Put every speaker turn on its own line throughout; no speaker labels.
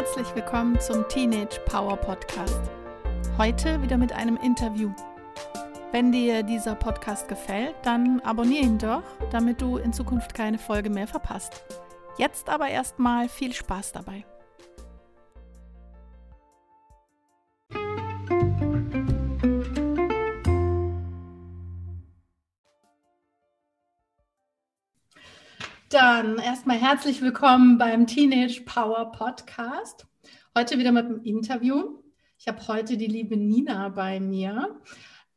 Herzlich willkommen zum Teenage Power Podcast. Heute wieder mit einem Interview. Wenn dir dieser Podcast gefällt, dann abonniere ihn doch, damit du in Zukunft keine Folge mehr verpasst. Jetzt aber erstmal viel Spaß dabei. Dann erstmal herzlich willkommen beim Teenage Power Podcast. Heute wieder mit einem Interview. Ich habe heute die liebe Nina bei mir.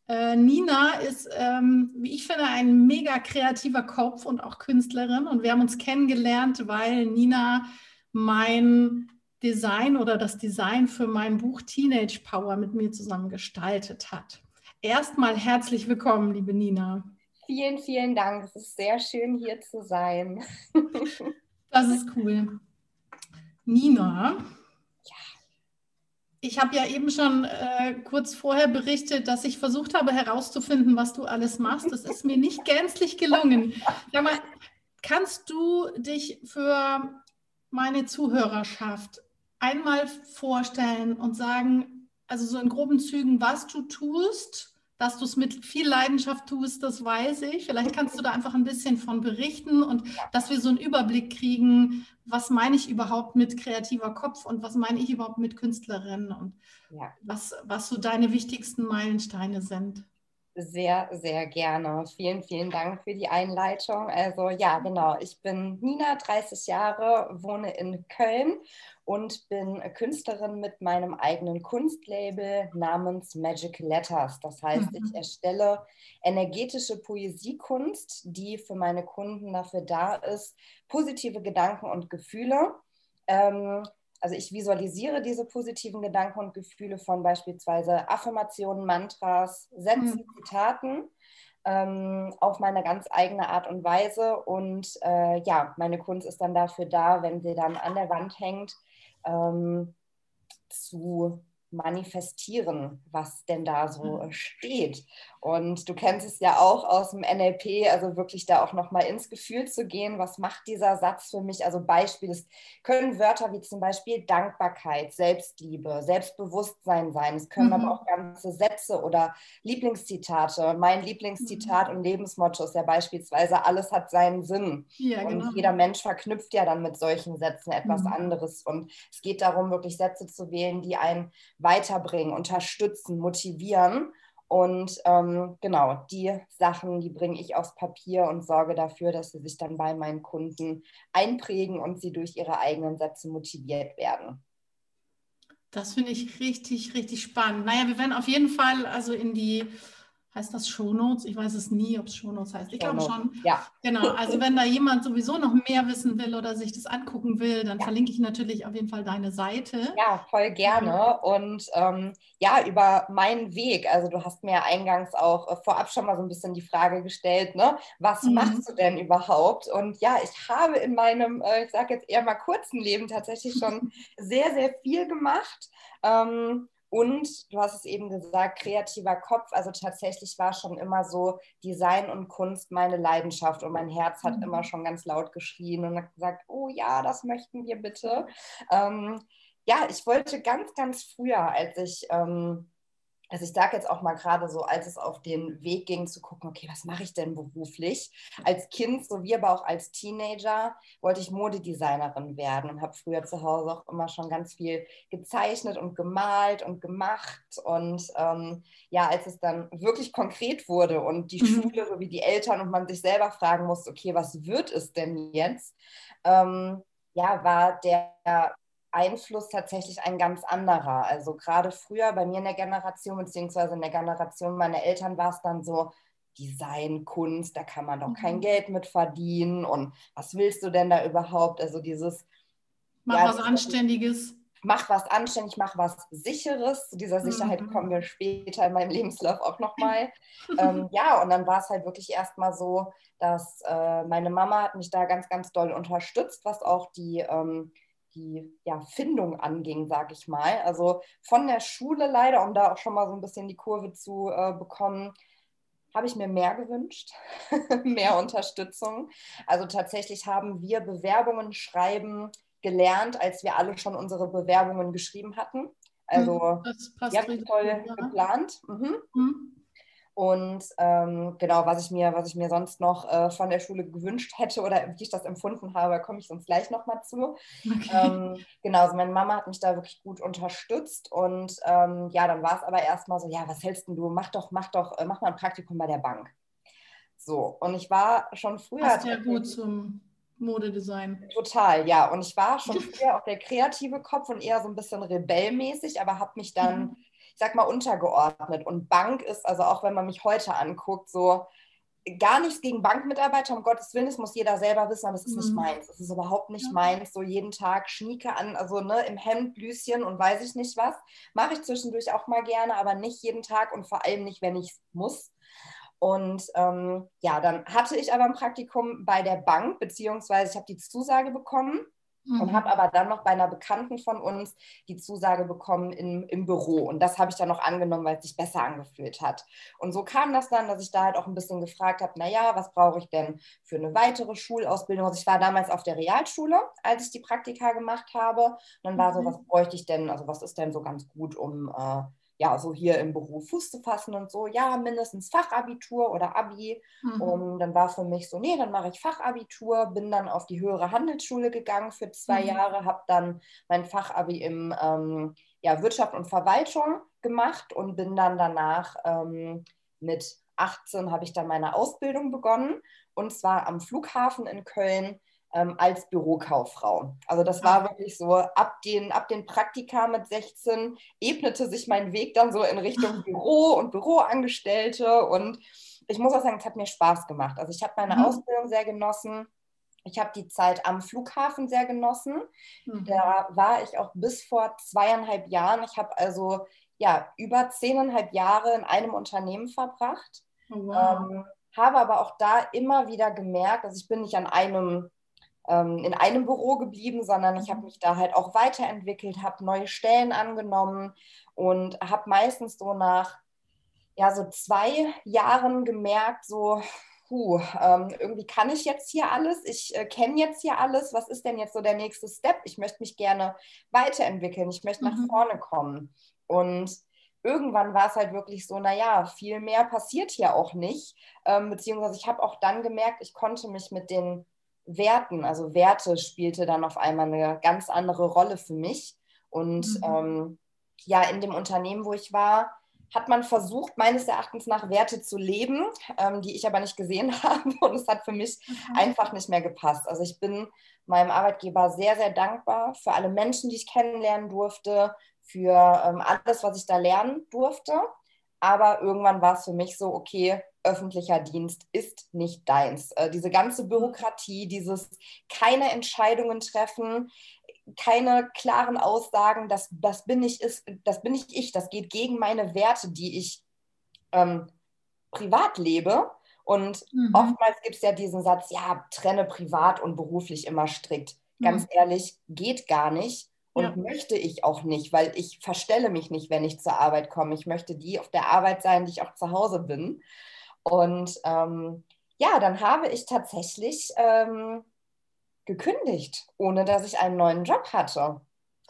Äh, Nina ist, ähm, wie ich finde, ein mega kreativer Kopf und auch Künstlerin. Und wir haben uns kennengelernt, weil Nina mein Design oder das Design für mein Buch Teenage Power mit mir zusammen gestaltet hat. Erstmal herzlich willkommen, liebe Nina.
Vielen, vielen Dank. Es ist sehr schön, hier zu sein.
das ist cool. Nina, ja. ich habe ja eben schon äh, kurz vorher berichtet, dass ich versucht habe herauszufinden, was du alles machst. Das ist mir nicht gänzlich gelungen. Sag mal, kannst du dich für meine Zuhörerschaft einmal vorstellen und sagen, also so in groben Zügen, was du tust? Dass du es mit viel Leidenschaft tust, das weiß ich. Vielleicht kannst du da einfach ein bisschen von berichten und dass wir so einen Überblick kriegen, was meine ich überhaupt mit kreativer Kopf und was meine ich überhaupt mit Künstlerin und ja. was, was so deine wichtigsten Meilensteine sind.
Sehr, sehr gerne. Vielen, vielen Dank für die Einleitung. Also ja, genau. Ich bin Nina, 30 Jahre, wohne in Köln und bin Künstlerin mit meinem eigenen Kunstlabel namens Magic Letters. Das heißt, mhm. ich erstelle energetische Poesiekunst, die für meine Kunden dafür da ist, positive Gedanken und Gefühle. Ähm, also ich visualisiere diese positiven Gedanken und Gefühle von beispielsweise Affirmationen, Mantras, Sätzen, mhm. Zitaten ähm, auf meine ganz eigene Art und Weise. Und äh, ja, meine Kunst ist dann dafür da, wenn sie dann an der Wand hängt, ähm, zu manifestieren, was denn da so mhm. steht. Und du kennst es ja auch aus dem NLP, also wirklich da auch nochmal ins Gefühl zu gehen, was macht dieser Satz für mich? Also Beispiel, es können Wörter wie zum Beispiel Dankbarkeit, Selbstliebe, Selbstbewusstsein sein. Es können mhm. aber auch ganze Sätze oder Lieblingszitate. Mein Lieblingszitat mhm. und Lebensmotto ist ja beispielsweise, alles hat seinen Sinn. Ja, genau. Und jeder Mensch verknüpft ja dann mit solchen Sätzen etwas mhm. anderes. Und es geht darum, wirklich Sätze zu wählen, die einen weiterbringen, unterstützen, motivieren. Und ähm, genau, die Sachen, die bringe ich aufs Papier und sorge dafür, dass sie sich dann bei meinen Kunden einprägen und sie durch ihre eigenen Sätze motiviert werden.
Das finde ich richtig, richtig spannend. Naja, wir werden auf jeden Fall also in die Heißt das Shownotes? Ich weiß es nie, ob es Shownotes heißt. Ich glaube schon. Ja. Genau. Also wenn da jemand sowieso noch mehr wissen will oder sich das angucken will, dann ja. verlinke ich natürlich auf jeden Fall deine Seite.
Ja, voll gerne. Und ähm, ja, über meinen Weg. Also du hast mir eingangs auch äh, vorab schon mal so ein bisschen die Frage gestellt, ne? Was mhm. machst du denn überhaupt? Und ja, ich habe in meinem, äh, ich sage jetzt eher mal kurzen Leben tatsächlich schon sehr, sehr viel gemacht. Ähm, und du hast es eben gesagt, kreativer Kopf. Also tatsächlich war schon immer so Design und Kunst meine Leidenschaft. Und mein Herz hat mhm. immer schon ganz laut geschrien und hat gesagt, oh ja, das möchten wir bitte. Ähm, ja, ich wollte ganz, ganz früher, als ich ähm, also ich sage jetzt auch mal gerade so, als es auf den Weg ging zu gucken, okay, was mache ich denn beruflich? Als Kind sowie aber auch als Teenager wollte ich Modedesignerin werden und habe früher zu Hause auch immer schon ganz viel gezeichnet und gemalt und gemacht. Und ähm, ja, als es dann wirklich konkret wurde und die mhm. Schule sowie die Eltern und man sich selber fragen musste, okay, was wird es denn jetzt? Ähm, ja, war der Einfluss tatsächlich ein ganz anderer. Also gerade früher bei mir in der Generation, beziehungsweise in der Generation meiner Eltern war es dann so, Design, Kunst, da kann man doch kein mhm. Geld mit verdienen und was willst du denn da überhaupt? Also dieses
Mach ja, was Anständiges.
Mach was anständig, mach was Sicheres. Zu dieser Sicherheit mhm. kommen wir später in meinem Lebenslauf auch nochmal. ähm, ja, und dann war es halt wirklich erstmal so, dass äh, meine Mama hat mich da ganz, ganz doll unterstützt, was auch die ähm, die ja, Findung anging, sage ich mal. Also von der Schule leider, um da auch schon mal so ein bisschen die Kurve zu äh, bekommen, habe ich mir mehr gewünscht, mehr Unterstützung. Also tatsächlich haben wir Bewerbungen schreiben gelernt, als wir alle schon unsere Bewerbungen geschrieben hatten. Also
Mhm, Das passt richtig
toll
ja.
geplant. Mhm.
Mhm.
Und ähm, genau, was ich mir, was ich mir sonst noch äh, von der Schule gewünscht hätte oder wie ich das empfunden habe, komme ich sonst gleich nochmal zu.
Okay.
Ähm, genau, also meine Mama hat mich da wirklich gut unterstützt und ähm, ja, dann war es aber erstmal so, ja, was hältst denn du? Mach doch, mach doch, äh, mach mal ein Praktikum bei der Bank. So, und ich war schon früher
Passt ja gut zum Modedesign.
total, ja, und ich war schon früher auch der kreative Kopf und eher so ein bisschen rebellmäßig, aber habe mich dann,
Mhm.
Ich sag mal, untergeordnet. Und Bank ist, also auch wenn man mich heute anguckt, so gar nichts gegen Bankmitarbeiter, um Gottes Willen, das muss jeder selber wissen, aber es ist nicht
Mhm.
meins. Es ist überhaupt nicht
Ja.
meins, so jeden Tag Schnieke an, also ne, im Hemd, Blüschen und weiß ich nicht was. Mache ich zwischendurch auch mal gerne, aber nicht jeden Tag und vor allem nicht, wenn ich es muss. Und ähm, ja, dann hatte ich aber ein Praktikum bei der Bank, beziehungsweise ich habe die Zusage bekommen und
Mhm.
habe aber dann noch bei einer Bekannten von uns die Zusage bekommen im, im Büro. Und das habe ich dann noch angenommen, weil es sich besser angefühlt hat. Und so kam das dann, dass ich da halt auch ein bisschen gefragt habe, naja, was brauche ich denn für eine weitere Schulausbildung? Also ich war damals auf der Realschule, als ich die Praktika gemacht habe. Und dann war so,
Mhm.
was bräuchte ich denn, also was ist denn so ganz gut, um äh, ja, so hier im Beruf Fuß zu fassen und so, ja, mindestens Fachabitur oder Abi.
Mhm.
Und dann war für mich so, nee, dann mache ich Fachabitur, bin dann auf die höhere Handelsschule gegangen für zwei
Mhm.
Jahre, habe dann mein Fachabi im ähm, ja, Wirtschaft und Verwaltung gemacht und bin dann danach ähm, mit 18 habe ich dann meine Ausbildung begonnen und zwar am Flughafen in Köln ähm, als Bürokauffrau. Also das war wirklich so, ab den, ab den Praktika mit 16 ebnete sich mein Weg dann so in Richtung Büro und Büroangestellte und ich muss auch sagen, es hat mir Spaß gemacht. Also ich habe meine
Mhm.
Ausbildung sehr genossen. Ich habe die Zeit am Flughafen sehr genossen.
Mhm.
Da war ich auch bis vor zweieinhalb Jahren. Ich habe also ja über zehneinhalb Jahre in einem Unternehmen verbracht.
Oh, wow.
Ähm, habe aber auch da immer wieder gemerkt, also ich bin nicht an einem, in einem Büro geblieben, sondern ich habe mich da halt auch weiterentwickelt, habe neue Stellen angenommen und habe meistens so nach ja, so zwei Jahren gemerkt, so, puh, ähm, irgendwie kann ich jetzt hier alles, ich äh, kenne jetzt hier alles, was ist denn jetzt so der nächste Step? Ich möchte mich gerne weiterentwickeln, ich möchte nach
Mhm.
vorne kommen. Und irgendwann war es halt wirklich so, naja, viel mehr passiert hier auch nicht. Ähm, beziehungsweise ich habe auch dann gemerkt, ich konnte mich mit den Werten, also Werte spielte dann auf einmal eine ganz andere Rolle für mich. Und
Mhm.
ähm, ja, in dem Unternehmen, wo ich war, hat man versucht, meines Erachtens nach Werte zu leben, ähm, die ich aber nicht gesehen habe. Und es hat für mich
Okay.
einfach nicht mehr gepasst. Also ich bin meinem Arbeitgeber sehr, sehr dankbar für alle Menschen, die ich kennenlernen durfte, für ähm, alles, was ich da lernen durfte. Aber irgendwann war es für mich so, okay, öffentlicher Dienst ist nicht deins. Äh, diese ganze Bürokratie, dieses keine Entscheidungen treffen, keine klaren Aussagen, das, das, bin ich, ist, das bin nicht ich, das geht gegen meine Werte, die ich ähm, privat lebe. Und
Mhm.
oftmals gibt es ja diesen Satz, ja, trenne privat und beruflich immer strikt. Ganz
Mhm.
ehrlich, geht gar nicht und
Ja.
möchte ich auch nicht, weil ich verstelle mich nicht, wenn ich zur Arbeit komme. Ich möchte die auf der Arbeit sein, die ich auch zu Hause bin. Und ähm, ja, dann habe ich tatsächlich ähm, gekündigt, ohne dass ich einen neuen Job hatte.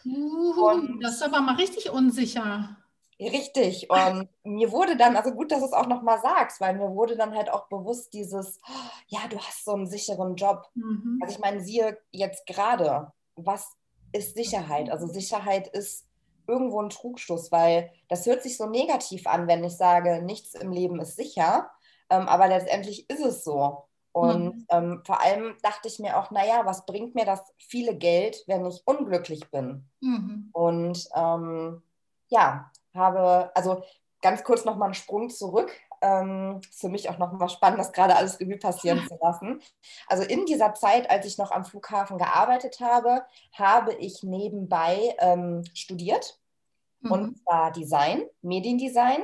Uh,
Und-
das ist aber mal richtig unsicher.
Richtig. Und mir wurde dann, also gut, dass du es auch nochmal sagst, weil mir wurde dann halt auch bewusst dieses, oh, ja, du hast so einen sicheren Job.
Mhm.
Also ich meine, siehe jetzt gerade, was ist Sicherheit? Also Sicherheit ist irgendwo ein Trugschluss, weil das hört sich so negativ an, wenn ich sage, nichts im Leben ist sicher, ähm, aber letztendlich ist es so. Und
Mhm.
ähm, vor allem dachte ich mir auch, naja, was bringt mir das viele Geld, wenn ich unglücklich bin?
Mhm.
Und ähm, ja, habe, also ganz kurz nochmal einen Sprung zurück. Ähm, ist für mich auch nochmal spannend, das gerade alles Revue passieren zu lassen. Also in dieser Zeit, als ich noch am Flughafen gearbeitet habe, habe ich nebenbei ähm, studiert.
Mhm.
Und zwar Design, Mediendesign,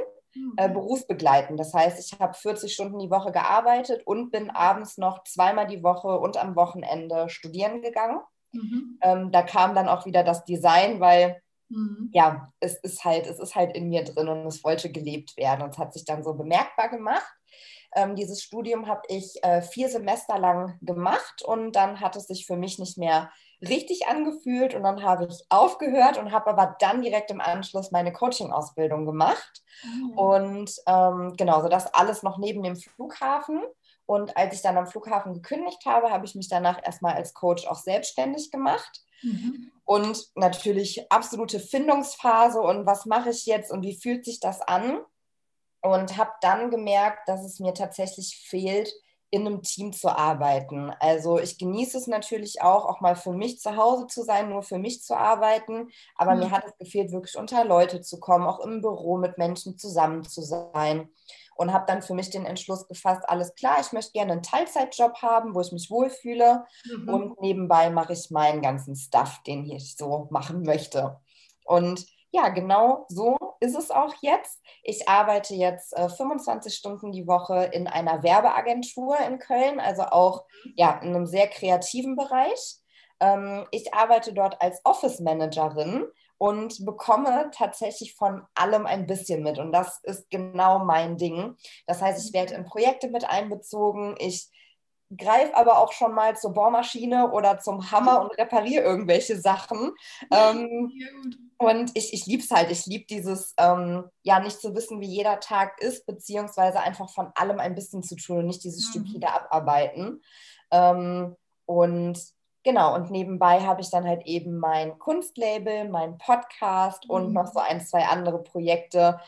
äh, berufsbegleitend. Das heißt, ich habe 40 Stunden die Woche gearbeitet und bin abends noch zweimal die Woche und am Wochenende studieren gegangen.
Mhm.
Ähm, da kam dann auch wieder das Design, weil
Mhm.
ja, es ist halt, es ist halt in mir drin und es wollte gelebt werden. Und es hat sich dann so bemerkbar gemacht. Ähm, dieses Studium habe ich äh, vier Semester lang gemacht und dann hat es sich für mich nicht mehr richtig angefühlt und dann habe ich aufgehört und habe aber dann direkt im Anschluss meine Coaching-Ausbildung gemacht. Mhm. Und ähm, genau, so das alles noch neben dem Flughafen. Und als ich dann am Flughafen gekündigt habe, habe ich mich danach erstmal als Coach auch selbstständig gemacht. Mhm. Und natürlich absolute Findungsphase und was mache ich jetzt und wie fühlt sich das an? Und habe dann gemerkt, dass es mir tatsächlich fehlt, in einem Team zu arbeiten. Also ich genieße es natürlich auch, auch mal für mich zu Hause zu sein, nur für mich zu arbeiten. Aber mhm. mir hat es gefehlt, wirklich unter Leute zu kommen, auch im Büro mit Menschen zusammen zu sein. Und habe dann für mich den Entschluss gefasst, alles klar, ich möchte gerne einen Teilzeitjob haben, wo ich mich wohlfühle. Mhm. Und nebenbei mache ich meinen ganzen Stuff, den ich so machen möchte. Und ja, genau so ist es auch jetzt. Ich arbeite jetzt äh, 25 Stunden die Woche in einer Werbeagentur in Köln, also auch ja, in einem sehr kreativen Bereich. Ähm, ich arbeite dort als Office Managerin und bekomme tatsächlich von allem ein bisschen mit. Und das ist genau mein Ding. Das heißt, ich werde in Projekte mit einbezogen. Ich greife aber auch schon mal zur Bohrmaschine oder zum Hammer und repariere irgendwelche Sachen. Ähm, und ich, ich liebe es halt. Ich liebe dieses, ähm, ja, nicht zu wissen, wie jeder Tag ist, beziehungsweise einfach von allem ein bisschen zu tun und nicht dieses mhm. stupide Abarbeiten. Ähm, und genau, und nebenbei habe ich dann halt eben mein Kunstlabel, mein Podcast mhm. und noch so ein, zwei andere Projekte,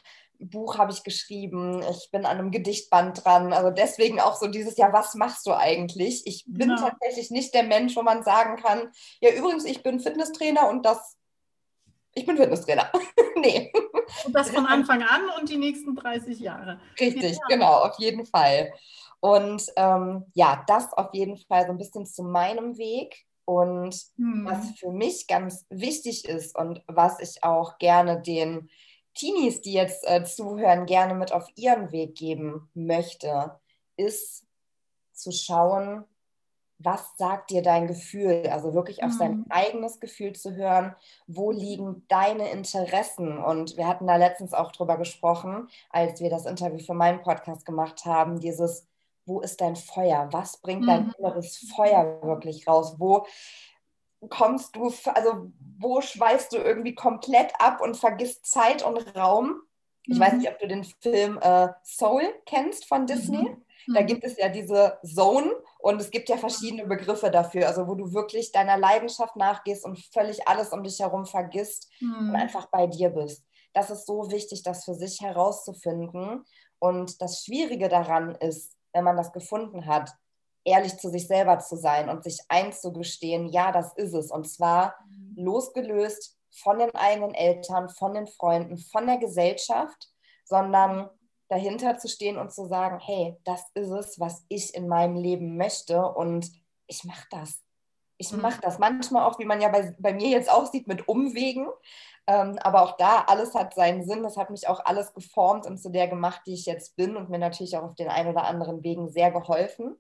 Buch habe ich geschrieben, ich bin an einem Gedichtband dran. Also deswegen auch so dieses, ja, was machst du eigentlich? Ich bin genau. tatsächlich nicht der Mensch, wo man sagen kann, ja, übrigens, ich bin Fitnesstrainer und das, ich bin Fitnesstrainer. nee.
Und das von Anfang an und die nächsten 30 Jahre.
Richtig, ja. genau, auf jeden Fall. Und ähm, ja, das auf jeden Fall so ein bisschen zu meinem Weg. Und hm. was für mich ganz wichtig ist und was ich auch gerne den Teenies, die jetzt äh, zuhören, gerne mit auf ihren Weg geben möchte, ist zu schauen, was sagt dir dein Gefühl? Also wirklich auf mhm. sein eigenes Gefühl zu hören, wo liegen deine Interessen? Und wir hatten da letztens auch drüber gesprochen, als wir das Interview für meinen Podcast gemacht haben, dieses, wo ist dein Feuer? Was bringt dein mhm. inneres Feuer wirklich raus? Wo kommst du, also wo schweißt du irgendwie komplett ab und vergisst Zeit und Raum? Ich mhm. weiß nicht, ob du den Film äh, Soul kennst von Disney. Mhm. Da mhm. gibt es ja diese Zone und es gibt ja verschiedene Begriffe dafür, also wo du wirklich deiner Leidenschaft nachgehst und völlig alles um dich herum vergisst mhm. und einfach bei dir bist. Das ist so wichtig, das für sich herauszufinden. Und das Schwierige daran ist, wenn man das gefunden hat, ehrlich zu sich selber zu sein und sich einzugestehen, ja, das ist es. Und zwar mhm. losgelöst von den eigenen Eltern, von den Freunden, von der Gesellschaft, sondern dahinter zu stehen und zu sagen, hey, das ist es, was ich in meinem Leben möchte und ich mache das. Ich mhm. mache das. Manchmal auch, wie man ja bei, bei mir jetzt auch sieht, mit Umwegen. Ähm, aber auch da, alles hat seinen Sinn. Das hat mich auch alles geformt und zu der gemacht, die ich jetzt bin und mir natürlich auch auf den ein oder anderen Wegen sehr geholfen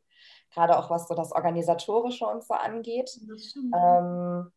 gerade auch was so das Organisatorische und so angeht. Ähm,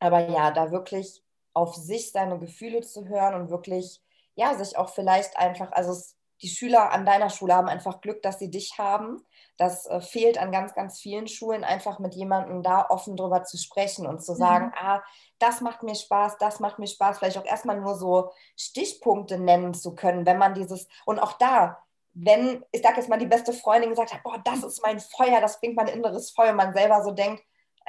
aber ja, da wirklich auf sich seine Gefühle zu hören und wirklich, ja, sich auch vielleicht einfach, also es, die Schüler an deiner Schule haben einfach Glück, dass sie dich haben. Das äh, fehlt an ganz, ganz vielen Schulen, einfach mit jemandem da offen drüber zu sprechen und zu sagen, mhm. ah, das macht mir Spaß, das macht mir Spaß, vielleicht auch erstmal nur so Stichpunkte nennen zu können, wenn man dieses, und auch da, wenn, ich sage jetzt mal, die beste Freundin gesagt hat, boah, das ist mein Feuer, das bringt mein inneres Feuer, man selber so denkt,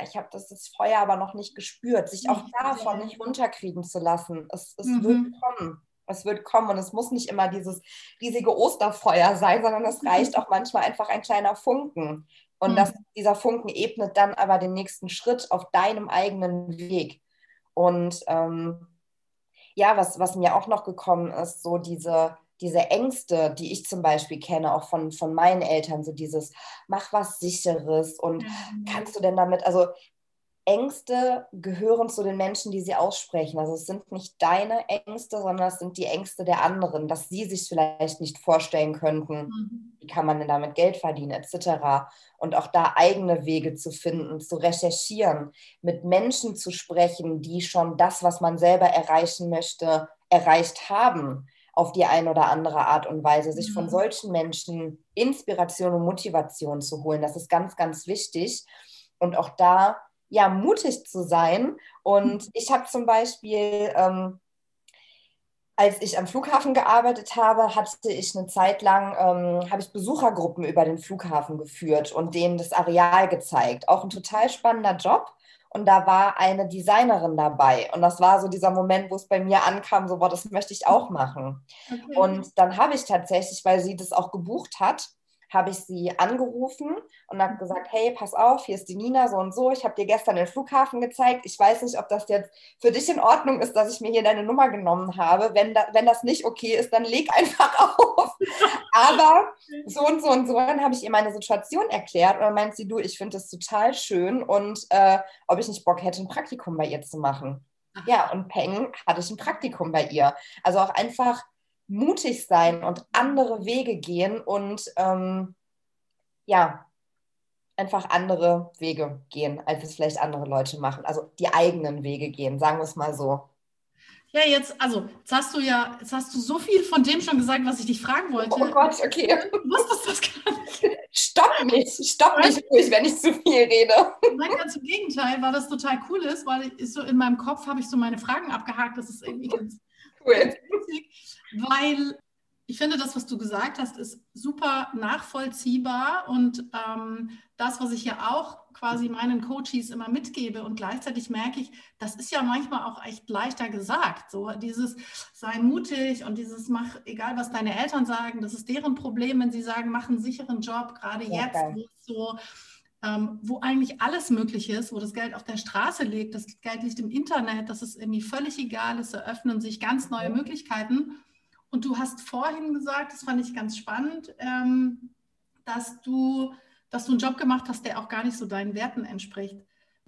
ich habe das, das Feuer aber noch nicht gespürt, sich auch davon nicht runterkriegen zu lassen. Es, es mhm. wird kommen. Es wird kommen und es muss nicht immer dieses riesige Osterfeuer sein, sondern es reicht auch manchmal einfach ein kleiner Funken. Und mhm. das, dieser Funken ebnet dann aber den nächsten Schritt auf deinem eigenen Weg. Und ähm, ja, was, was mir auch noch gekommen ist, so diese, diese Ängste, die ich zum Beispiel kenne, auch von, von meinen Eltern, so dieses, mach was Sicheres und mhm. kannst du denn damit, also Ängste gehören zu den Menschen, die sie aussprechen. Also es sind nicht deine Ängste, sondern es sind die Ängste der anderen, dass sie sich vielleicht nicht vorstellen könnten, mhm. wie kann man denn damit Geld verdienen, etc. Und auch da eigene Wege zu finden, zu recherchieren, mit Menschen zu sprechen, die schon das, was man selber erreichen möchte, erreicht haben auf die eine oder andere Art und Weise, sich von mhm. solchen Menschen Inspiration und Motivation zu holen. Das ist ganz, ganz wichtig. Und auch da ja, mutig zu sein. Und ich habe zum Beispiel, ähm, als ich am Flughafen gearbeitet habe, hatte ich eine Zeit lang, ähm, habe ich Besuchergruppen über den Flughafen geführt und denen das Areal gezeigt. Auch ein total spannender Job. Und da war eine Designerin dabei. Und das war so dieser Moment, wo es bei mir ankam, so, boah, das möchte ich auch machen. Okay. Und dann habe ich tatsächlich, weil sie das auch gebucht hat, habe ich sie angerufen und habe gesagt, hey, pass auf, hier ist die Nina so und so. Ich habe dir gestern den Flughafen gezeigt. Ich weiß nicht, ob das jetzt für dich in Ordnung ist, dass ich mir hier deine Nummer genommen habe. Wenn, da, wenn das nicht okay ist, dann leg einfach auf. Aber so und so und so, dann habe ich ihr meine Situation erklärt und dann meint sie, du, ich finde das total schön und äh, ob ich nicht Bock hätte, ein Praktikum bei ihr zu machen. Ja, und Peng hatte ich ein Praktikum bei ihr. Also auch einfach mutig sein und andere Wege gehen und ähm, ja, einfach andere Wege gehen, als es vielleicht andere Leute machen. Also die eigenen Wege gehen, sagen wir es mal so.
Ja, jetzt, also, jetzt hast du ja, jetzt hast du so viel von dem schon gesagt, was ich dich fragen wollte.
Oh Gott, okay.
Du wusstest das gar nicht.
Stopp mich, stopp mich ruhig, wenn ich zu viel rede.
Nein, ganz im Gegenteil, weil das total cool ist, weil ich so in meinem Kopf habe ich so meine Fragen abgehakt. Das ist irgendwie ganz cool. Ganz witzig weil ich finde, das, was du gesagt hast, ist super nachvollziehbar und ähm, das, was ich ja auch quasi meinen Coaches immer mitgebe und gleichzeitig merke ich, das ist ja manchmal auch echt leichter gesagt. So dieses sei mutig und dieses mach, egal was deine Eltern sagen, das ist deren Problem, wenn sie sagen, mach einen sicheren Job, gerade ja, jetzt, wo so ähm, wo eigentlich alles möglich ist, wo das Geld auf der Straße liegt, das Geld liegt im Internet, das ist irgendwie völlig egal, es eröffnen sich ganz neue Möglichkeiten. Und du hast vorhin gesagt, das fand ich ganz spannend, ähm, dass, du, dass du einen Job gemacht hast, der auch gar nicht so deinen Werten entspricht.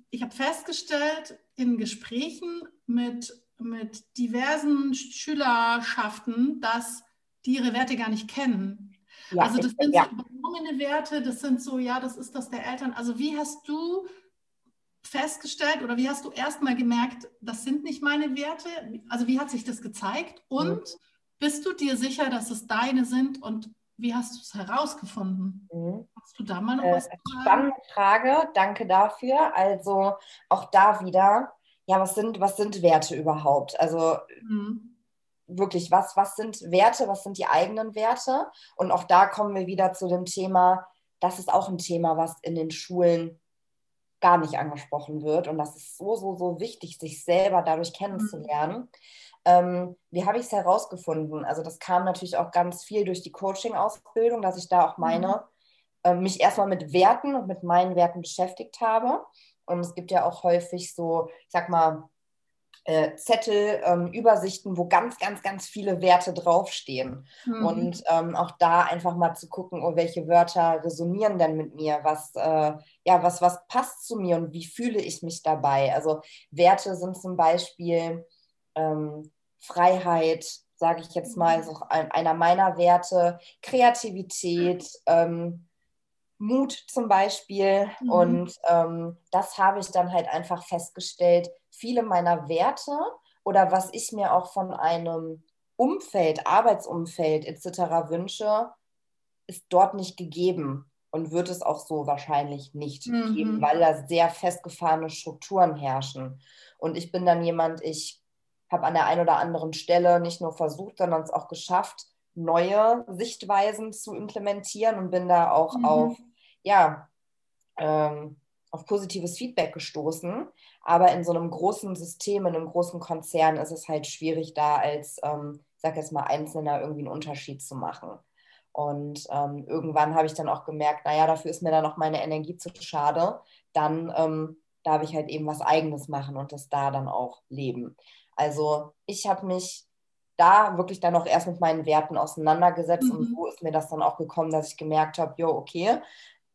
Ich habe festgestellt in Gesprächen mit, mit diversen Schülerschaften, dass die ihre Werte gar nicht kennen. Ja, also das sind ja. so übernommene Werte, das sind so, ja, das ist das der Eltern. Also wie hast du festgestellt oder wie hast du erstmal gemerkt, das sind nicht meine Werte? Also wie hat sich das gezeigt? Und mhm bist du dir sicher, dass es deine sind und wie hast du es herausgefunden? Mhm. Hast du da mal noch äh, was?
Spannende Frage, danke dafür. Also auch da wieder, ja, was sind, was sind Werte überhaupt? Also mhm. wirklich, was, was sind Werte, was sind die eigenen Werte? Und auch da kommen wir wieder zu dem Thema, das ist auch ein Thema, was in den Schulen gar nicht angesprochen wird. Und das ist so, so, so wichtig, sich selber dadurch mhm. kennenzulernen. Mhm. Ähm, wie habe ich es herausgefunden? Also das kam natürlich auch ganz viel durch die Coaching-Ausbildung, dass ich da auch meine, mhm. äh, mich erstmal mit Werten und mit meinen Werten beschäftigt habe. Und es gibt ja auch häufig so, ich sag mal, äh, Zettel, ähm, Übersichten, wo ganz, ganz, ganz viele Werte draufstehen. Mhm. Und ähm, auch da einfach mal zu gucken, oh, welche Wörter resonieren denn mit mir, was, äh, ja, was, was passt zu mir und wie fühle ich mich dabei. Also Werte sind zum Beispiel ähm, Freiheit, sage ich jetzt mal, ist auch einer meiner Werte, Kreativität, ähm, Mut zum Beispiel. Mhm. Und ähm, das habe ich dann halt einfach festgestellt. Viele meiner Werte oder was ich mir auch von einem Umfeld, Arbeitsumfeld etc. wünsche, ist dort nicht gegeben und wird es auch so wahrscheinlich nicht mhm. geben, weil da sehr festgefahrene Strukturen herrschen. Und ich bin dann jemand, ich habe an der einen oder anderen Stelle nicht nur versucht, sondern es auch geschafft, neue Sichtweisen zu implementieren und bin da auch mhm. auf, ja, ähm, auf positives Feedback gestoßen. Aber in so einem großen System, in einem großen Konzern ist es halt schwierig, da als, ähm, ich sag jetzt mal, Einzelner irgendwie einen Unterschied zu machen. Und ähm, irgendwann habe ich dann auch gemerkt, naja, dafür ist mir dann noch meine Energie zu schade. Dann ähm, darf ich halt eben was Eigenes machen und das da dann auch leben. Also ich habe mich da wirklich dann auch erst mit meinen Werten auseinandergesetzt mhm. und so ist mir das dann auch gekommen, dass ich gemerkt habe, jo, okay,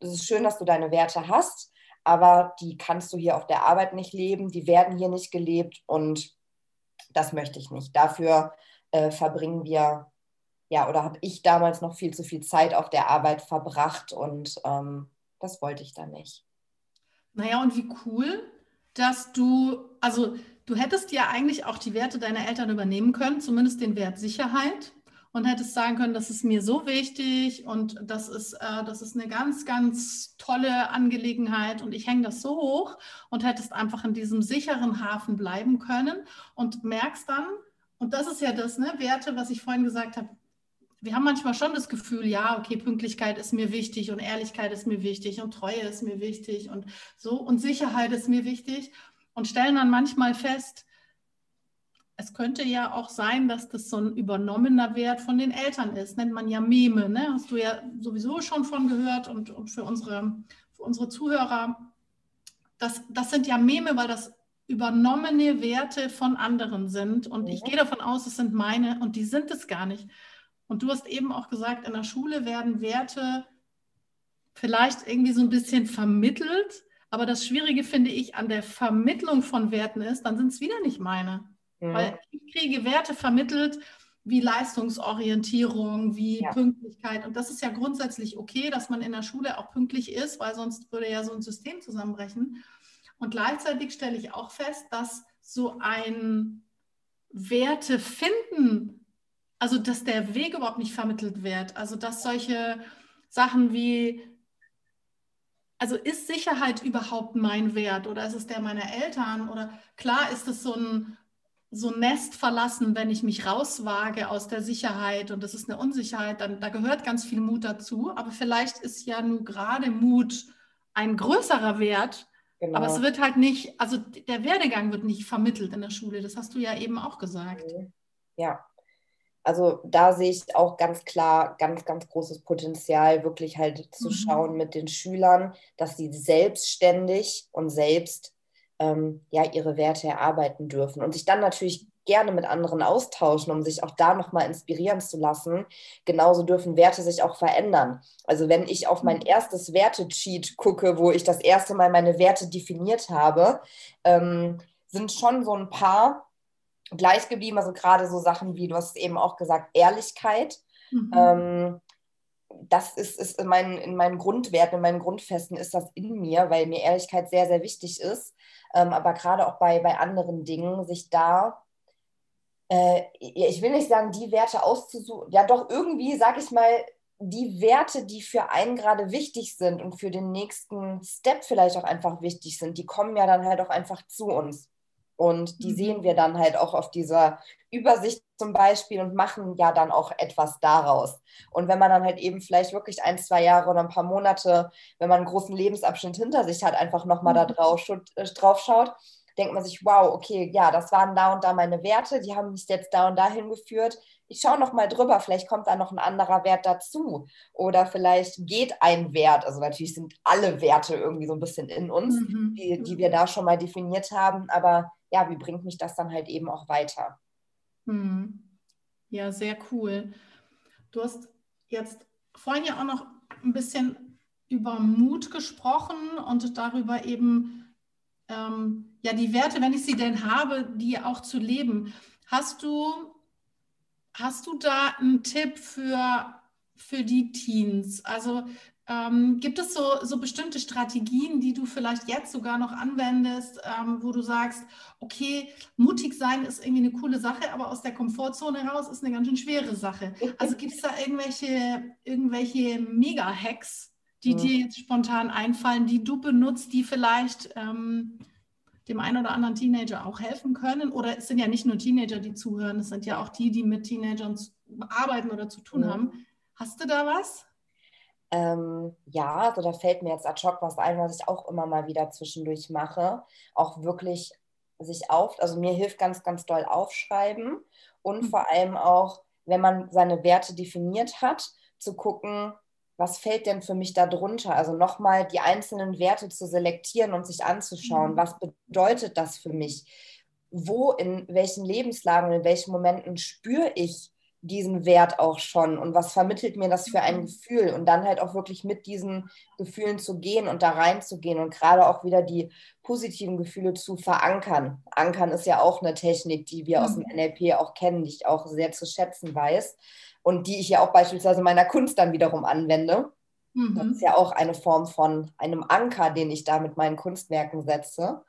es ist schön, dass du deine Werte hast, aber die kannst du hier auf der Arbeit nicht leben, die werden hier nicht gelebt und das möchte ich nicht. Dafür äh, verbringen wir, ja, oder habe ich damals noch viel zu viel Zeit auf der Arbeit verbracht und ähm, das wollte ich dann nicht.
Naja, und wie cool, dass du, also Du hättest ja eigentlich auch die Werte deiner Eltern übernehmen können, zumindest den Wert Sicherheit und hättest sagen können, das ist mir so wichtig und das ist, äh, das ist eine ganz, ganz tolle Angelegenheit und ich hänge das so hoch und hättest einfach in diesem sicheren Hafen bleiben können und merkst dann, und das ist ja das, ne, Werte, was ich vorhin gesagt habe, wir haben manchmal schon das Gefühl, ja, okay, Pünktlichkeit ist mir wichtig und Ehrlichkeit ist mir wichtig und Treue ist mir wichtig und so und Sicherheit ist mir wichtig und stellen dann manchmal fest, es könnte ja auch sein, dass das so ein übernommener Wert von den Eltern ist. Nennt man ja Meme, ne? Hast du ja sowieso schon von gehört und, und für, unsere, für unsere Zuhörer, das, das sind ja Meme, weil das übernommene Werte von anderen sind. Und ich gehe davon aus, es sind meine und die sind es gar nicht. Und du hast eben auch gesagt, in der Schule werden Werte vielleicht irgendwie so ein bisschen vermittelt. Aber das Schwierige finde ich an der Vermittlung von Werten ist, dann sind es wieder nicht meine. Mhm. Weil ich kriege Werte vermittelt wie Leistungsorientierung, wie ja. Pünktlichkeit. Und das ist ja grundsätzlich okay, dass man in der Schule auch pünktlich ist, weil sonst würde ja so ein System zusammenbrechen. Und gleichzeitig stelle ich auch fest, dass so ein Werte finden, also dass der Weg überhaupt nicht vermittelt wird. Also dass solche Sachen wie also ist Sicherheit überhaupt mein Wert oder ist es der meiner Eltern? Oder klar ist es so ein so ein Nest verlassen, wenn ich mich rauswage aus der Sicherheit und das ist eine Unsicherheit, dann da gehört ganz viel Mut dazu. Aber vielleicht ist ja nur gerade Mut ein größerer Wert. Genau. Aber es wird halt nicht, also der Werdegang wird nicht vermittelt in der Schule. Das hast du ja eben auch gesagt.
Ja. Also da sehe ich auch ganz klar ganz, ganz großes Potenzial, wirklich halt zu mhm. schauen mit den Schülern, dass sie selbstständig und selbst ähm, ja, ihre Werte erarbeiten dürfen und sich dann natürlich gerne mit anderen austauschen, um sich auch da nochmal inspirieren zu lassen. Genauso dürfen Werte sich auch verändern. Also wenn ich auf mein mhm. erstes Werte-Cheat gucke, wo ich das erste Mal meine Werte definiert habe, ähm, sind schon so ein paar gleich geblieben. Also gerade so Sachen wie, du hast es eben auch gesagt, Ehrlichkeit. Mhm. Ähm, das ist, ist in, meinen, in meinen Grundwerten, in meinen Grundfesten ist das in mir, weil mir Ehrlichkeit sehr, sehr wichtig ist ähm, aber gerade auch bei, bei anderen Dingen, sich da, äh, ich will nicht sagen, die Werte auszusuchen, ja doch irgendwie, sag ich mal, die Werte, die für einen gerade wichtig sind und für den nächsten Step vielleicht auch einfach wichtig sind, die kommen ja dann halt auch einfach zu uns. Und die mhm. sehen wir dann halt auch auf dieser Übersicht zum Beispiel und machen ja dann auch etwas daraus. Und wenn man dann halt eben vielleicht wirklich ein, zwei Jahre oder ein paar Monate, wenn man einen großen Lebensabschnitt hinter sich hat, einfach nochmal da mhm. drauf, äh, drauf schaut, denkt man sich, wow, okay, ja, das waren da und da meine Werte, die haben mich jetzt da und dahin geführt. Ich schaue nochmal drüber, vielleicht kommt da noch ein anderer Wert dazu. Oder vielleicht geht ein Wert, also natürlich sind alle Werte irgendwie so ein bisschen in uns, mhm. die, die wir da schon mal definiert haben, aber ja, wie bringt mich das dann halt eben auch weiter?
Hm. Ja, sehr cool. Du hast jetzt vorhin ja auch noch ein bisschen über Mut gesprochen und darüber eben, ähm, ja, die Werte, wenn ich sie denn habe, die auch zu leben. Hast du, hast du da einen Tipp für, für die Teens? Also ähm, gibt es so, so bestimmte Strategien, die du vielleicht jetzt sogar noch anwendest, ähm, wo du sagst, okay, mutig sein ist irgendwie eine coole Sache, aber aus der Komfortzone raus ist eine ganz schön schwere Sache. Also gibt es da irgendwelche, irgendwelche Mega-Hacks, die mhm. dir jetzt spontan einfallen, die du benutzt, die vielleicht ähm, dem einen oder anderen Teenager auch helfen können? Oder es sind ja nicht nur Teenager, die zuhören, es sind ja auch die, die mit Teenagern arbeiten oder zu tun mhm. haben. Hast du da was?
Ähm, ja, also da fällt mir jetzt ad hoc was ein, was ich auch immer mal wieder zwischendurch mache. Auch wirklich sich auf, also mir hilft ganz, ganz doll aufschreiben und mhm. vor allem auch, wenn man seine Werte definiert hat, zu gucken, was fällt denn für mich da drunter? Also nochmal die einzelnen Werte zu selektieren und sich anzuschauen, mhm. was bedeutet das für mich? Wo, in welchen Lebenslagen, in welchen Momenten spüre ich diesen Wert auch schon und was vermittelt mir das für ein mhm. Gefühl und dann halt auch wirklich mit diesen Gefühlen zu gehen und da reinzugehen und gerade auch wieder die positiven Gefühle zu verankern. Ankern ist ja auch eine Technik, die wir aus dem mhm. NLP auch kennen, die ich auch sehr zu schätzen weiß und die ich ja auch beispielsweise in meiner Kunst dann wiederum anwende. Mhm. Das ist ja auch eine Form von einem Anker, den ich da mit meinen Kunstwerken setze.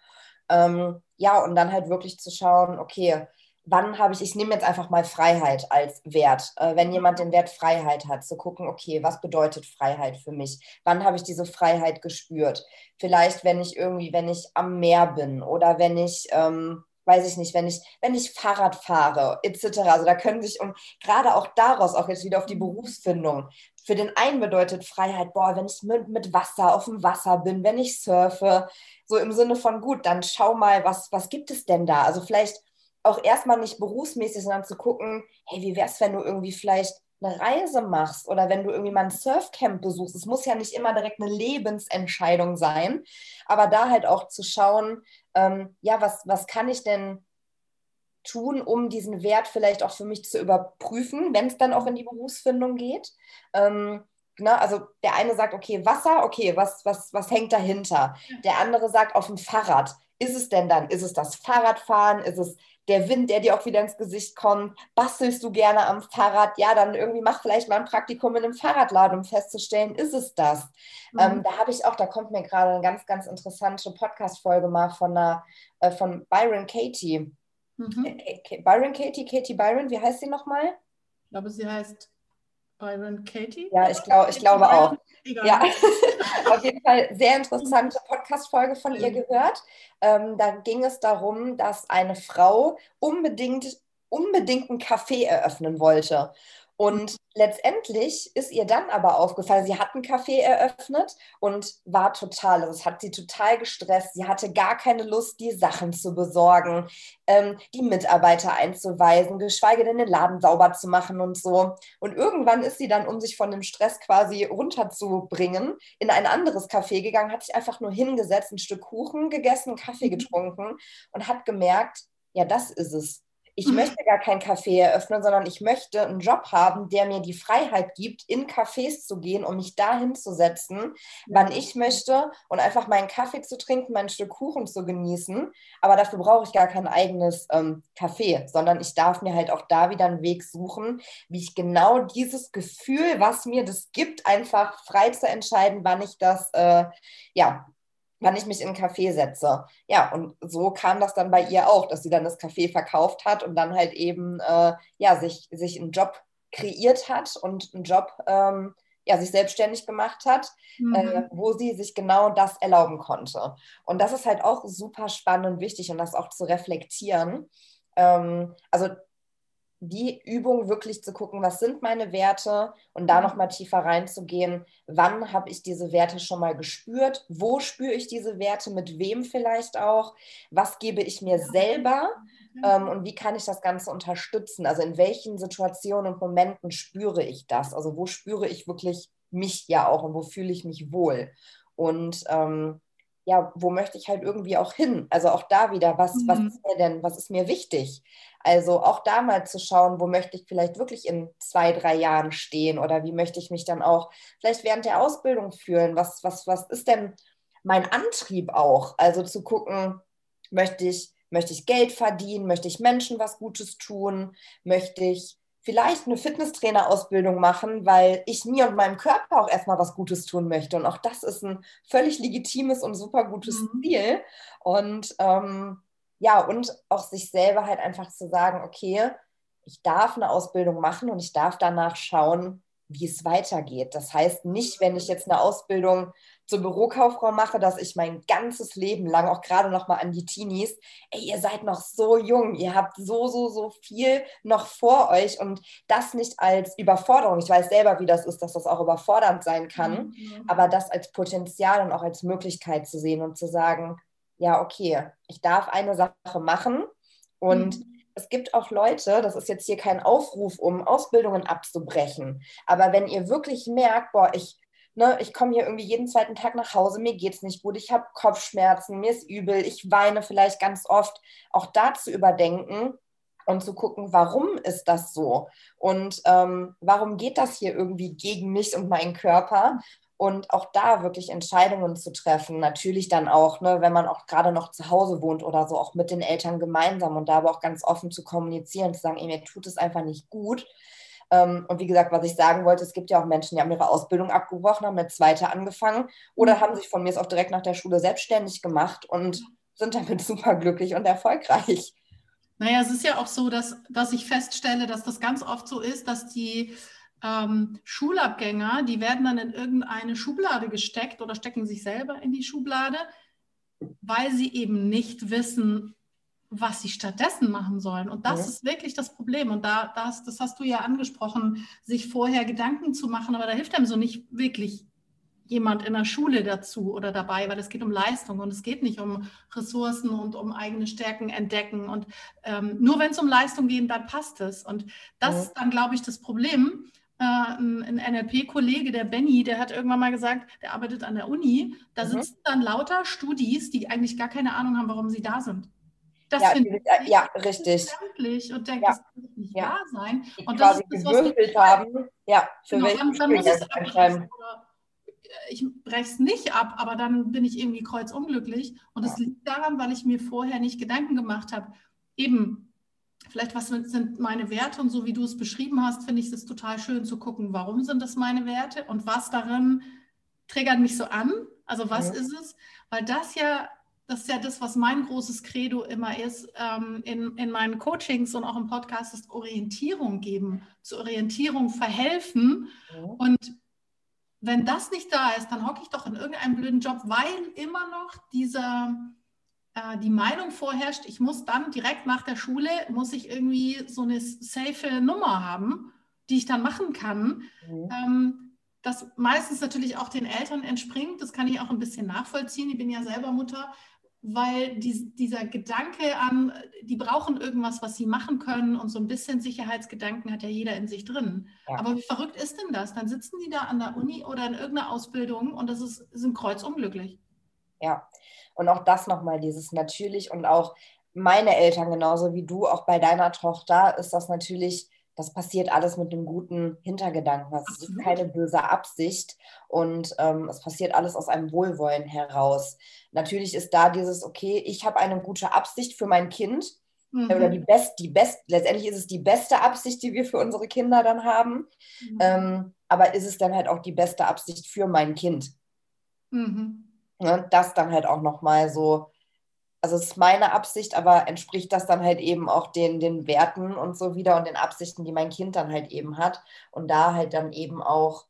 Ähm, ja, und dann halt wirklich zu schauen, okay, wann habe ich, ich nehme jetzt einfach mal Freiheit als Wert. Äh, wenn jemand den Wert Freiheit hat, zu gucken, okay, was bedeutet Freiheit für mich? Wann habe ich diese Freiheit gespürt? Vielleicht, wenn ich irgendwie, wenn ich am Meer bin oder wenn ich, ähm, weiß ich nicht, wenn ich, wenn ich Fahrrad fahre, etc. Also da können sich um gerade auch daraus, auch jetzt wieder auf die Berufsfindung, für den einen bedeutet Freiheit, boah, wenn ich mit, mit Wasser auf dem Wasser bin, wenn ich surfe, so im Sinne von gut, dann schau mal, was, was gibt es denn da? Also vielleicht auch erstmal nicht berufsmäßig, sondern zu gucken, hey, wie wäre es, wenn du irgendwie vielleicht eine Reise machst oder wenn du irgendwie mal ein Surfcamp besuchst. Es muss ja nicht immer direkt eine Lebensentscheidung sein, aber da halt auch zu schauen, ähm, ja, was, was kann ich denn tun, um diesen Wert vielleicht auch für mich zu überprüfen, wenn es dann auch in die Berufsfindung geht. Ähm, ne, also der eine sagt, okay, Wasser, okay, was, was, was hängt dahinter? Der andere sagt, auf dem Fahrrad. Ist es denn dann? Ist es das Fahrradfahren? Ist es der Wind, der dir auch wieder ins Gesicht kommt? Bastelst du gerne am Fahrrad? Ja, dann irgendwie mach vielleicht mal ein Praktikum in einem Fahrradladen, um festzustellen, ist es das? Mhm. Ähm, da habe ich auch, da kommt mir gerade eine ganz, ganz interessante Podcast-Folge mal von, einer, äh, von Byron Katie. Mhm. Äh, Byron Katie, Katie Byron, wie heißt sie nochmal?
Ich glaube, sie heißt Byron Katie.
Ja, ich, glaub, ich glaube auch. Ja, auf jeden Fall sehr interessante Podcast-Folge von ihr gehört. Ähm, da ging es darum, dass eine Frau unbedingt, unbedingt einen Café eröffnen wollte. Und letztendlich ist ihr dann aber aufgefallen, sie hat einen Café eröffnet und war total, also es hat sie total gestresst. Sie hatte gar keine Lust, die Sachen zu besorgen, ähm, die Mitarbeiter einzuweisen, geschweige denn den Laden sauber zu machen und so. Und irgendwann ist sie dann, um sich von dem Stress quasi runterzubringen, in ein anderes Café gegangen, hat sich einfach nur hingesetzt, ein Stück Kuchen gegessen, Kaffee mhm. getrunken und hat gemerkt, ja, das ist es ich möchte gar kein Café eröffnen, sondern ich möchte einen Job haben, der mir die Freiheit gibt, in Cafés zu gehen, um mich da hinzusetzen, wann ich möchte und einfach meinen Kaffee zu trinken, mein Stück Kuchen zu genießen. Aber dafür brauche ich gar kein eigenes ähm, Café, sondern ich darf mir halt auch da wieder einen Weg suchen, wie ich genau dieses Gefühl, was mir das gibt, einfach frei zu entscheiden, wann ich das äh, ja, wann ich mich in ein Café setze. Ja, und so kam das dann bei ihr auch, dass sie dann das Café verkauft hat und dann halt eben äh, ja, sich, sich einen Job kreiert hat und einen Job ähm, ja, sich selbstständig gemacht hat, mhm. äh, wo sie sich genau das erlauben konnte. Und das ist halt auch super spannend und wichtig und das auch zu reflektieren. Ähm, also die Übung wirklich zu gucken, was sind meine Werte und da noch mal tiefer reinzugehen, wann habe ich diese Werte schon mal gespürt, wo spüre ich diese Werte, mit wem vielleicht auch, was gebe ich mir selber ähm, und wie kann ich das Ganze unterstützen, also in welchen Situationen und Momenten spüre ich das, also wo spüre ich wirklich mich ja auch und wo fühle ich mich wohl? Und ähm, ja, wo möchte ich halt irgendwie auch hin? Also auch da wieder, was, mhm. was ist mir denn, was ist mir wichtig? Also auch da mal zu schauen, wo möchte ich vielleicht wirklich in zwei, drei Jahren stehen oder wie möchte ich mich dann auch vielleicht während der Ausbildung fühlen? Was, was, was ist denn mein Antrieb auch? Also zu gucken, möchte ich, möchte ich Geld verdienen? Möchte ich Menschen was Gutes tun? Möchte ich vielleicht eine Fitnesstrainerausbildung machen, weil ich mir und meinem Körper auch erstmal was Gutes tun möchte. Und auch das ist ein völlig legitimes und super gutes mhm. Ziel. Und ähm, ja, und auch sich selber halt einfach zu sagen, okay, ich darf eine Ausbildung machen und ich darf danach schauen, wie es weitergeht. Das heißt nicht, wenn ich jetzt eine Ausbildung zur Bürokauffrau mache, dass ich mein ganzes Leben lang, auch gerade noch mal an die Teenies, ey, ihr seid noch so jung, ihr habt so, so, so viel noch vor euch und das nicht als Überforderung. Ich weiß selber, wie das ist, dass das auch überfordernd sein kann, mhm. aber das als Potenzial und auch als Möglichkeit zu sehen und zu sagen, ja, okay, ich darf eine Sache machen und mhm es gibt auch Leute, das ist jetzt hier kein Aufruf, um Ausbildungen abzubrechen, aber wenn ihr wirklich merkt, boah, ich, ne, ich komme hier irgendwie jeden zweiten Tag nach Hause, mir geht es nicht gut, ich habe Kopfschmerzen, mir ist übel, ich weine vielleicht ganz oft, auch da zu überdenken und zu gucken, warum ist das so? Und ähm, warum geht das hier irgendwie gegen mich und meinen Körper und auch da wirklich Entscheidungen zu treffen. Natürlich dann auch, ne, wenn man auch gerade noch zu Hause wohnt oder so, auch mit den Eltern gemeinsam und da aber auch ganz offen zu kommunizieren, zu sagen, ey, mir tut es einfach nicht gut. Ähm, und wie gesagt, was ich sagen wollte, es gibt ja auch Menschen, die haben ihre Ausbildung abgebrochen, haben eine zweite angefangen oder mhm. haben sich von mir auch direkt nach der Schule selbstständig gemacht und sind damit super glücklich und erfolgreich.
Naja, es ist ja auch so, dass, dass ich feststelle, dass das ganz oft so ist, dass die ähm, Schulabgänger, die werden dann in irgendeine Schublade gesteckt oder stecken sich selber in die Schublade, weil sie eben nicht wissen, was sie stattdessen machen sollen. Und das ja. ist wirklich das Problem. Und da, das, das hast du ja angesprochen, sich vorher Gedanken zu machen, aber da hilft einem so nicht wirklich jemand in der Schule dazu oder dabei, weil es geht um Leistung und es geht nicht um Ressourcen und um eigene Stärken entdecken. Und ähm, nur wenn es um Leistung geht, dann passt es. Und das ja. ist dann, glaube ich, das Problem. Äh, ein, ein NLP-Kollege, der Benny, der hat irgendwann mal gesagt, der arbeitet an der Uni, da mhm. sitzen dann lauter Studis, die eigentlich gar keine Ahnung haben, warum sie da sind.
Das ja, finde ich ja, richtig.
und denke, ja. das kann nicht
ja.
wahr sein.
Die
und
das ist das, was haben. Ja, für genau,
welchen dann, muss es abschreiben ich breche es nicht ab, aber dann bin ich irgendwie kreuzunglücklich. Und es ja. liegt daran, weil ich mir vorher nicht Gedanken gemacht habe. Eben, vielleicht was sind meine Werte und so wie du es beschrieben hast, finde ich es total schön zu gucken, warum sind das meine Werte und was darin triggert mich so an. Also was ja. ist es? Weil das ja, das ist ja das, was mein großes Credo immer ist, ähm, in, in meinen Coachings und auch im Podcast, ist Orientierung geben, zur Orientierung verhelfen. Ja. Und wenn das nicht da ist, dann hocke ich doch in irgendeinem blöden Job, weil immer noch dieser, die Meinung vorherrscht, ich muss dann direkt nach der Schule, muss ich irgendwie so eine safe Nummer haben, die ich dann machen kann. Mhm. Ähm, das meistens natürlich auch den Eltern entspringt, das kann ich auch ein bisschen nachvollziehen. Ich bin ja selber Mutter weil die, dieser Gedanke an, die brauchen irgendwas, was sie machen können und so ein bisschen Sicherheitsgedanken hat ja jeder in sich drin. Ja. Aber wie verrückt ist denn das? Dann sitzen die da an der Uni oder in irgendeiner Ausbildung und das ist, sind kreuzunglücklich.
Ja, und auch das nochmal, dieses natürlich und auch meine Eltern genauso wie du, auch bei deiner Tochter ist das natürlich das passiert alles mit einem guten Hintergedanken. Das ist keine böse Absicht und ähm, es passiert alles aus einem Wohlwollen heraus. Natürlich ist da dieses, okay, ich habe eine gute Absicht für mein Kind. Mhm. Oder die best, die best, letztendlich ist es die beste Absicht, die wir für unsere Kinder dann haben. Mhm. Ähm, aber ist es dann halt auch die beste Absicht für mein Kind? Mhm. Ja, das dann halt auch nochmal so also es ist meine Absicht, aber entspricht das dann halt eben auch den, den Werten und so wieder und den Absichten, die mein Kind dann halt eben hat. Und da halt dann eben auch,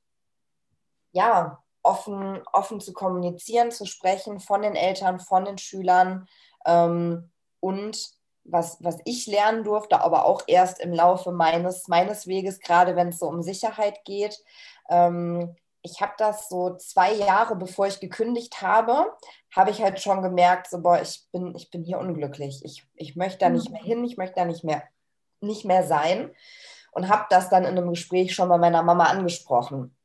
ja, offen, offen zu kommunizieren, zu sprechen von den Eltern, von den Schülern ähm, und was, was ich lernen durfte, aber auch erst im Laufe meines, meines Weges, gerade wenn es so um Sicherheit geht, ähm, ich habe das so zwei Jahre, bevor ich gekündigt habe, habe ich halt schon gemerkt, so, boah, ich bin, ich bin hier unglücklich. Ich, ich möchte da nicht mehr hin, ich möchte da nicht mehr, nicht mehr sein. Und habe das dann in einem Gespräch schon bei meiner Mama angesprochen.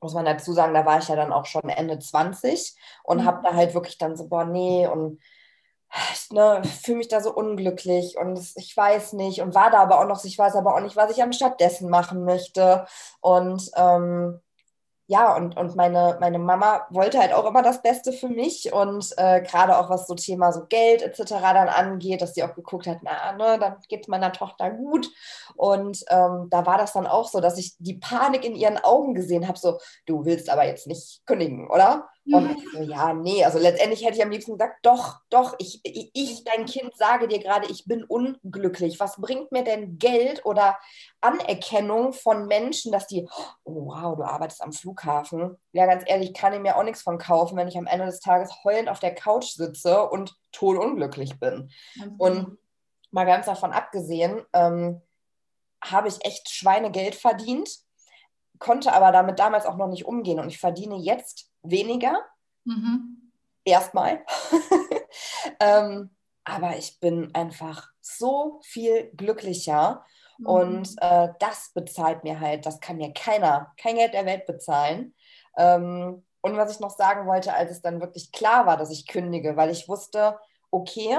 Muss man dazu sagen, da war ich ja dann auch schon Ende 20 und mhm. habe da halt wirklich dann so, boah, nee, und ich ne, fühle mich da so unglücklich und ich weiß nicht und war da aber auch noch, ich weiß aber auch nicht, was ich anstatt dessen machen möchte. Und ähm, ja, und, und meine, meine Mama wollte halt auch immer das Beste für mich und äh, gerade auch was so Thema so Geld etc. dann angeht, dass sie auch geguckt hat, na, ne, dann geht es meiner Tochter gut. Und ähm, da war das dann auch so, dass ich die Panik in ihren Augen gesehen habe, so, du willst aber jetzt nicht kündigen, oder? Und ich so, ja, nee, also letztendlich hätte ich am liebsten gesagt, doch, doch, ich, ich, dein Kind, sage dir gerade, ich bin unglücklich. Was bringt mir denn Geld oder Anerkennung von Menschen, dass die, oh, wow, du arbeitest am Flughafen. Ja, ganz ehrlich, kann ich mir auch nichts von kaufen, wenn ich am Ende des Tages heulend auf der Couch sitze und todunglücklich bin. Mhm. Und mal ganz davon abgesehen, ähm, habe ich echt Schweinegeld verdient, konnte aber damit damals auch noch nicht umgehen. Und ich verdiene jetzt weniger. Mhm. Erstmal. ähm, aber ich bin einfach so viel glücklicher. Mhm. Und äh, das bezahlt mir halt, das kann mir keiner, kein Geld der Welt bezahlen. Ähm, und was ich noch sagen wollte, als es dann wirklich klar war, dass ich kündige, weil ich wusste, okay,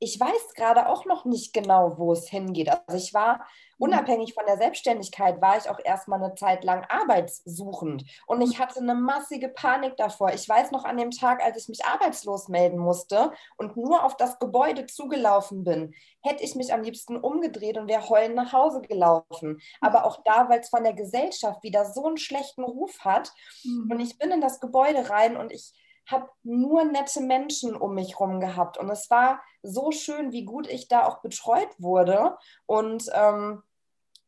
ich weiß gerade auch noch nicht genau, wo es hingeht. Also ich war Mhm. unabhängig von der Selbstständigkeit war ich auch erstmal eine Zeit lang arbeitssuchend und ich hatte eine massige Panik davor. Ich weiß noch an dem Tag, als ich mich arbeitslos melden musste und nur auf das Gebäude zugelaufen bin, hätte ich mich am liebsten umgedreht und wäre heulend nach Hause gelaufen. Aber auch da, weil es von der Gesellschaft wieder so einen schlechten Ruf hat. Mhm. Und ich bin in das Gebäude rein und ich habe nur nette Menschen um mich herum gehabt. Und es war so schön, wie gut ich da auch betreut wurde. Und ähm,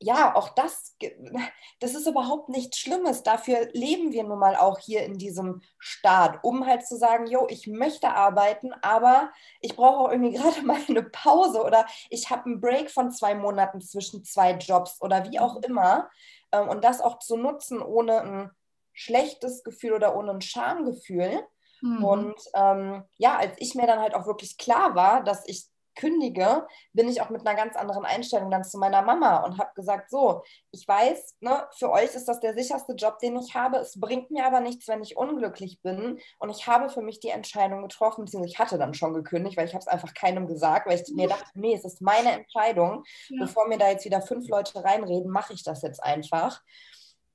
ja, auch das, das ist überhaupt nichts Schlimmes. Dafür leben wir nun mal auch hier in diesem Staat, um halt zu sagen, jo, ich möchte arbeiten, aber ich brauche auch irgendwie gerade mal eine Pause oder ich habe einen Break von zwei Monaten zwischen zwei Jobs oder wie auch mhm. immer. Ähm, und das auch zu nutzen ohne ein schlechtes Gefühl oder ohne ein Schamgefühl. Mhm. Und ähm, ja, als ich mir dann halt auch wirklich klar war, dass ich kündige, bin ich auch mit einer ganz anderen Einstellung dann zu meiner Mama und habe gesagt, so, ich weiß, ne, für euch ist das der sicherste Job, den ich habe. Es bringt mir aber nichts, wenn ich unglücklich bin. Und ich habe für mich die Entscheidung getroffen, beziehungsweise ich hatte dann schon gekündigt, weil ich habe es einfach keinem gesagt, weil ich mir dachte, nee, es ist meine Entscheidung. Ja. Bevor mir da jetzt wieder fünf Leute reinreden, mache ich das jetzt einfach.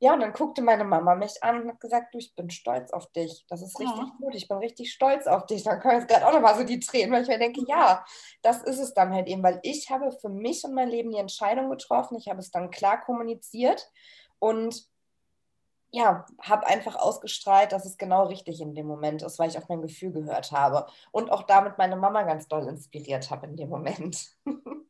Ja, und dann guckte meine Mama mich an und hat gesagt, du, ich bin stolz auf dich. Das ist richtig ja. gut. Ich bin richtig stolz auf dich. Dann kommen jetzt gerade auch nochmal so die Tränen, weil ich mir denke, ja, das ist es dann halt eben, weil ich habe für mich und mein Leben die Entscheidung getroffen. Ich habe es dann klar kommuniziert und ja, habe einfach ausgestrahlt, dass es genau richtig in dem Moment ist, weil ich auf mein Gefühl gehört habe und auch damit meine Mama ganz doll inspiriert habe in dem Moment.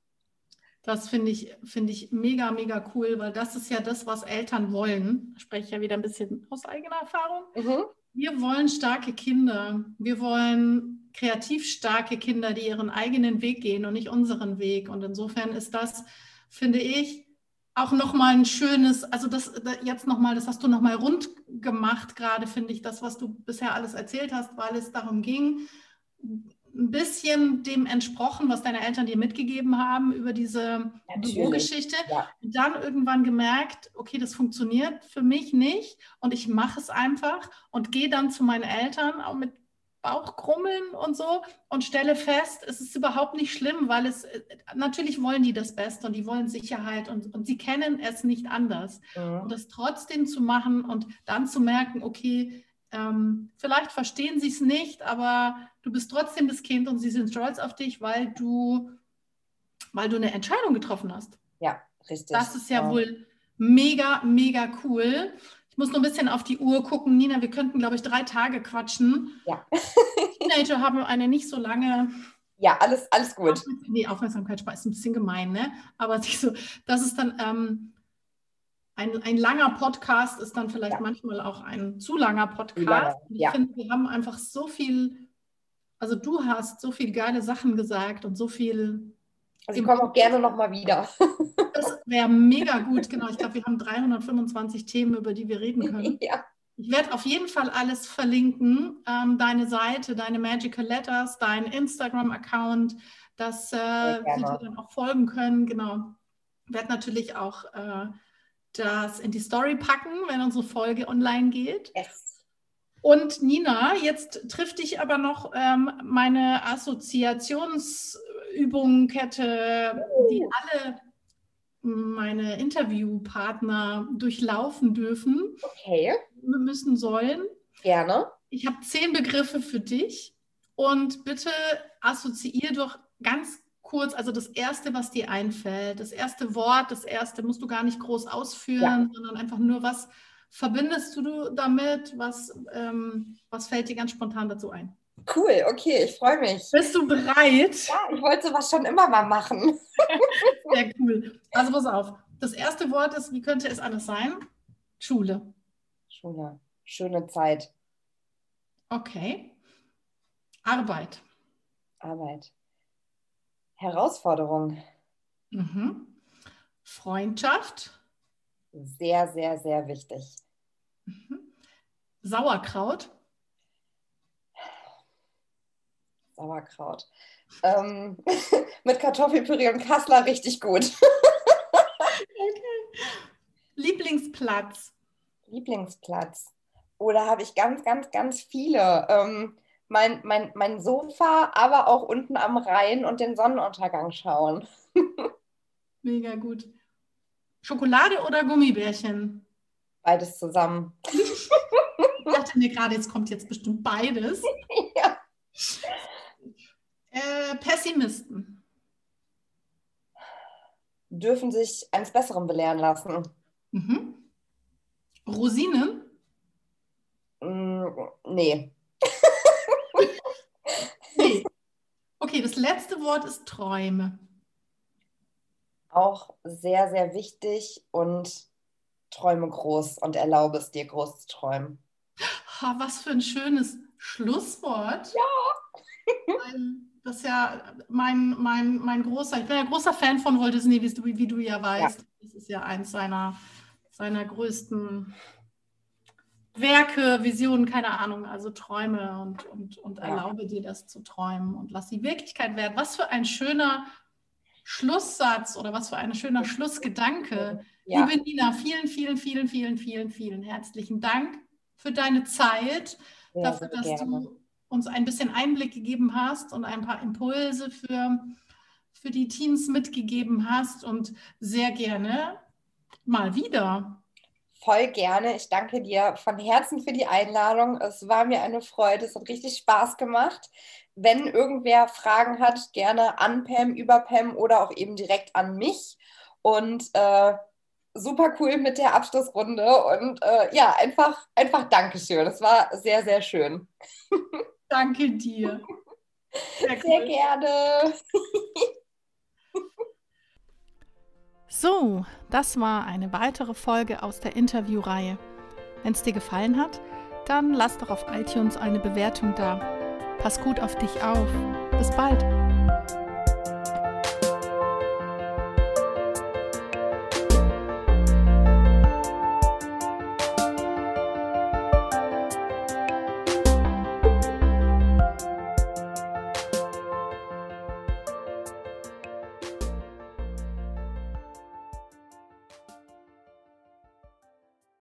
Das finde ich, find ich mega, mega cool, weil das ist ja das, was Eltern wollen. Ich spreche ja wieder ein bisschen aus eigener Erfahrung. Mhm. Wir wollen starke Kinder. Wir wollen kreativ starke Kinder, die ihren eigenen Weg gehen und nicht unseren Weg. Und insofern ist das, finde ich, auch nochmal ein schönes, also das jetzt nochmal, das hast du nochmal rund gemacht, gerade finde ich, das, was du bisher alles erzählt hast, weil es darum ging, ein bisschen dem entsprochen, was deine Eltern dir mitgegeben haben über diese Bürogeschichte. Ja. Und dann irgendwann gemerkt, okay, das funktioniert für mich nicht und ich mache es einfach und gehe dann zu meinen Eltern auch mit Bauchkrummeln und so und stelle fest, es ist überhaupt nicht schlimm, weil es natürlich wollen die das Beste und die wollen Sicherheit und, und sie kennen es nicht anders. Mhm. Und das trotzdem zu machen und dann zu merken, okay, ähm, vielleicht verstehen sie es nicht, aber du bist trotzdem das Kind und sie sind stolz auf dich, weil du, weil du eine Entscheidung getroffen hast.
Ja, richtig.
Das ist ja, ja. wohl mega, mega cool. Ich muss nur ein bisschen auf die Uhr gucken. Nina, wir könnten, glaube ich, drei Tage quatschen.
Ja.
Teenager haben eine nicht so lange.
Ja, alles, alles gut.
Nee, Aufmerksamkeit ist ein bisschen gemein, ne? Aber so, das ist dann, ähm, ein, ein langer Podcast ist dann vielleicht ja. manchmal auch ein zu langer Podcast. Ich ja. finde, wir haben einfach so viel, also du hast so viel geile Sachen gesagt und so viel.
Also ich komme auch gerne nochmal wieder.
Das wäre mega gut, genau. Ich glaube, wir haben 325 Themen, über die wir reden können.
Ja.
Ich werde auf jeden Fall alles verlinken. Ähm, deine Seite, deine Magical Letters, dein Instagram-Account, dass äh, Sie dir dann auch folgen können. Genau. Ich werde natürlich auch äh, das in die Story packen, wenn unsere Folge online geht.
Yes.
Und Nina, jetzt trifft dich aber noch ähm, meine Assoziationsübungkette, oh. die alle meine Interviewpartner durchlaufen dürfen.
Okay.
Müssen sollen.
Gerne.
Ich habe zehn Begriffe für dich und bitte assoziier doch ganz kurz, also das Erste, was dir einfällt, das erste Wort, das Erste musst du gar nicht groß ausführen, ja. sondern einfach nur, was verbindest du damit, was, ähm, was fällt dir ganz spontan dazu ein?
Cool, okay, ich freue mich.
Bist du bereit?
Ja, ich wollte sowas schon immer mal machen.
Sehr cool. Also pass auf. Das erste Wort ist, wie könnte es anders sein? Schule.
Schule. Schöne Zeit.
Okay. Arbeit.
Arbeit. Herausforderung.
Mhm. Freundschaft.
Sehr, sehr, sehr wichtig.
Mhm. Sauerkraut.
Sauerkraut. Ähm, mit Kartoffelpüree und Kassler richtig gut.
okay. Lieblingsplatz.
Lieblingsplatz. Oder habe ich ganz, ganz, ganz viele. Ähm, mein, mein, mein Sofa, aber auch unten am Rhein und den Sonnenuntergang schauen.
Mega gut. Schokolade oder Gummibärchen?
Beides zusammen.
ich dachte mir gerade, jetzt kommt jetzt bestimmt beides. ja. Äh, Pessimisten.
Dürfen sich eines Besseren belehren lassen.
Mhm. Rosinen?
Mm, nee.
Okay, das letzte Wort ist Träume.
Auch sehr, sehr wichtig und träume groß und erlaube es dir, groß zu träumen.
Ha, was für ein schönes Schlusswort.
Ja.
Das ist ja mein, mein, mein großer, ich bin ein großer Fan von Walt Disney, wie du, wie du ja weißt. Ja. Das ist ja eins seiner, seiner größten Werke, Visionen, keine Ahnung, also Träume und, und, und ja. erlaube dir das zu träumen und lass die Wirklichkeit werden. Was für ein schöner Schlusssatz oder was für ein schöner Schlussgedanke. Ja. Liebe Nina, vielen, vielen, vielen, vielen, vielen, vielen herzlichen Dank für deine Zeit, ja, dafür, dass gerne. du uns ein bisschen Einblick gegeben hast und ein paar Impulse für, für die Teens mitgegeben hast und sehr gerne mal wieder.
Voll gerne. Ich danke dir von Herzen für die Einladung. Es war mir eine Freude. Es hat richtig Spaß gemacht. Wenn irgendwer Fragen hat, gerne an Pam, über Pam oder auch eben direkt an mich. Und äh, super cool mit der Abschlussrunde. Und äh, ja, einfach, einfach Dankeschön. Es war sehr, sehr schön.
Danke dir.
Sehr, Sehr gerne.
So, das war eine weitere Folge aus der Interviewreihe. Wenn es dir gefallen hat, dann lass doch auf iTunes eine Bewertung da. Pass gut auf dich auf. Bis bald.